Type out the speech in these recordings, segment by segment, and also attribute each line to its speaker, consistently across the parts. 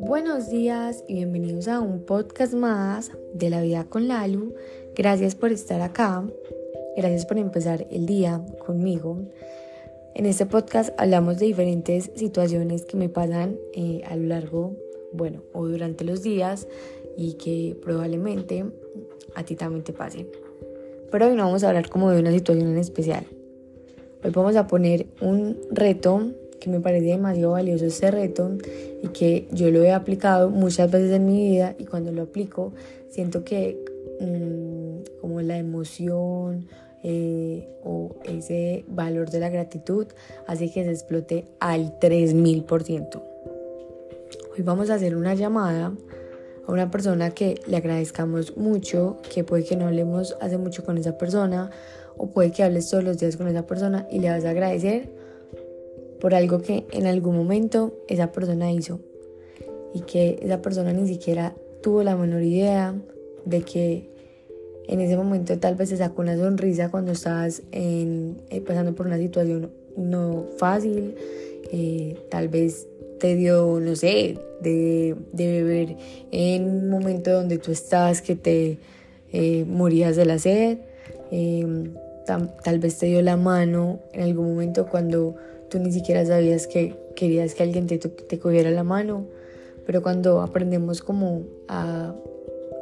Speaker 1: Buenos días y bienvenidos a un podcast más de la vida con Lalu. Gracias por estar acá. Gracias por empezar el día conmigo. En este podcast hablamos de diferentes situaciones que me pasan eh, a lo largo, bueno, o durante los días y que probablemente a ti también te pasen. Pero hoy no vamos a hablar como de una situación en especial. Hoy vamos a poner un reto que me parece demasiado valioso este reto y que yo lo he aplicado muchas veces en mi vida y cuando lo aplico siento que mm, como la emoción eh, o ese valor de la gratitud hace que se explote al 3000%. Hoy vamos a hacer una llamada una persona que le agradezcamos mucho, que puede que no hablemos hace mucho con esa persona o puede que hables todos los días con esa persona y le vas a agradecer por algo que en algún momento esa persona hizo. Y que esa persona ni siquiera tuvo la menor idea de que en ese momento tal vez se sacó una sonrisa cuando estabas en, eh, pasando por una situación no fácil, eh, tal vez te dio, no sé, de, beber en un momento donde tú estabas que te eh, morías de la sed, tal vez te dio la mano en algún momento cuando tú ni siquiera sabías que querías que alguien te, te cogiera la mano, pero cuando aprendemos como a,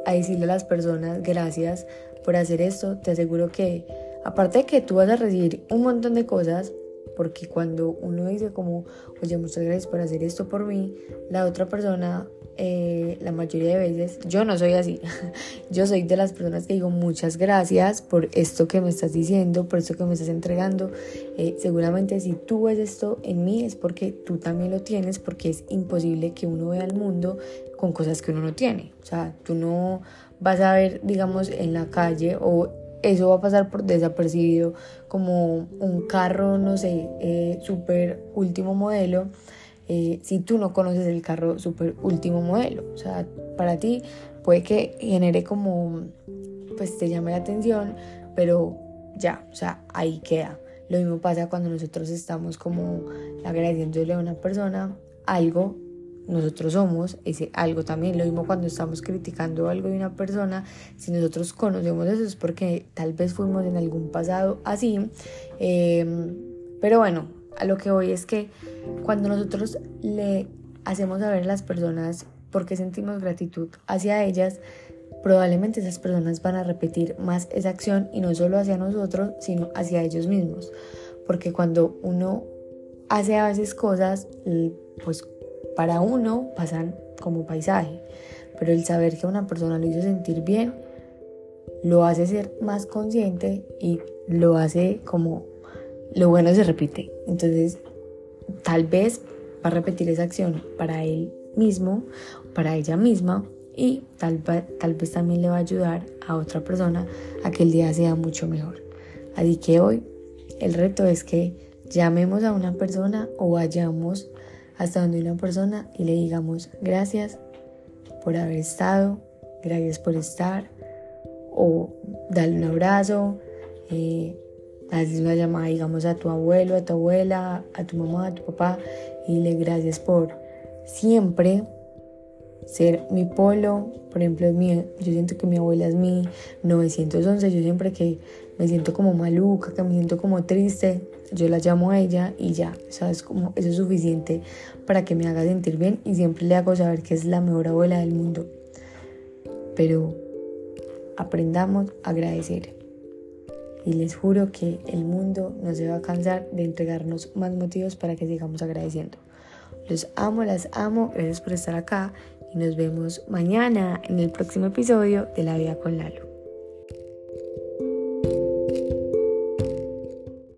Speaker 1: a decirle a las personas gracias por hacer esto, te aseguro que aparte de que tú vas a recibir un montón de cosas, porque cuando uno dice como, oye, muchas gracias por hacer esto por mí, la otra persona eh, la mayoría de veces, yo no soy así, yo soy de las personas que digo muchas gracias por esto que me estás diciendo, por esto que me estás entregando. Eh, seguramente si tú ves esto en mí es porque tú también lo tienes, porque es imposible que uno vea el mundo con cosas que uno no tiene. O sea, tú no vas a ver, digamos, en la calle o eso va a pasar por desapercibido como un carro, no sé, eh, súper último modelo eh, si tú no conoces el carro super último modelo. O sea, para ti puede que genere como, pues te llame la atención, pero ya, o sea, ahí queda. Lo mismo pasa cuando nosotros estamos como agradeciéndole a una persona algo, nosotros somos ese algo también. Lo mismo cuando estamos criticando algo de una persona, si nosotros conocemos eso es porque tal vez fuimos en algún pasado así. Eh, pero bueno, a lo que voy es que cuando nosotros le hacemos saber a las personas por qué sentimos gratitud hacia ellas, probablemente esas personas van a repetir más esa acción y no solo hacia nosotros, sino hacia ellos mismos. Porque cuando uno hace a veces cosas, pues para uno pasan como paisaje, pero el saber que una persona lo hizo sentir bien, lo hace ser más consciente y lo hace como lo bueno se repite. Entonces, tal vez va a repetir esa acción para él mismo, para ella misma y tal, tal vez también le va a ayudar a otra persona a que el día sea mucho mejor. Así que hoy el reto es que llamemos a una persona o vayamos hasta donde una persona y le digamos gracias por haber estado, gracias por estar o darle un abrazo. Eh, haces una llamada, digamos, a tu abuelo, a tu abuela, a tu mamá, a tu papá y le gracias por siempre ser mi polo. Por ejemplo, mi, yo siento que mi abuela es mi 911. Yo siempre que me siento como maluca, que me siento como triste, yo la llamo a ella y ya, ¿sabes? Como eso es suficiente para que me haga sentir bien y siempre le hago saber que es la mejor abuela del mundo. Pero aprendamos a agradecer y les juro que el mundo no se va a cansar de entregarnos más motivos para que sigamos agradeciendo. Los amo, las amo, gracias por estar acá y nos vemos mañana en el próximo episodio de La Vida con Lalo.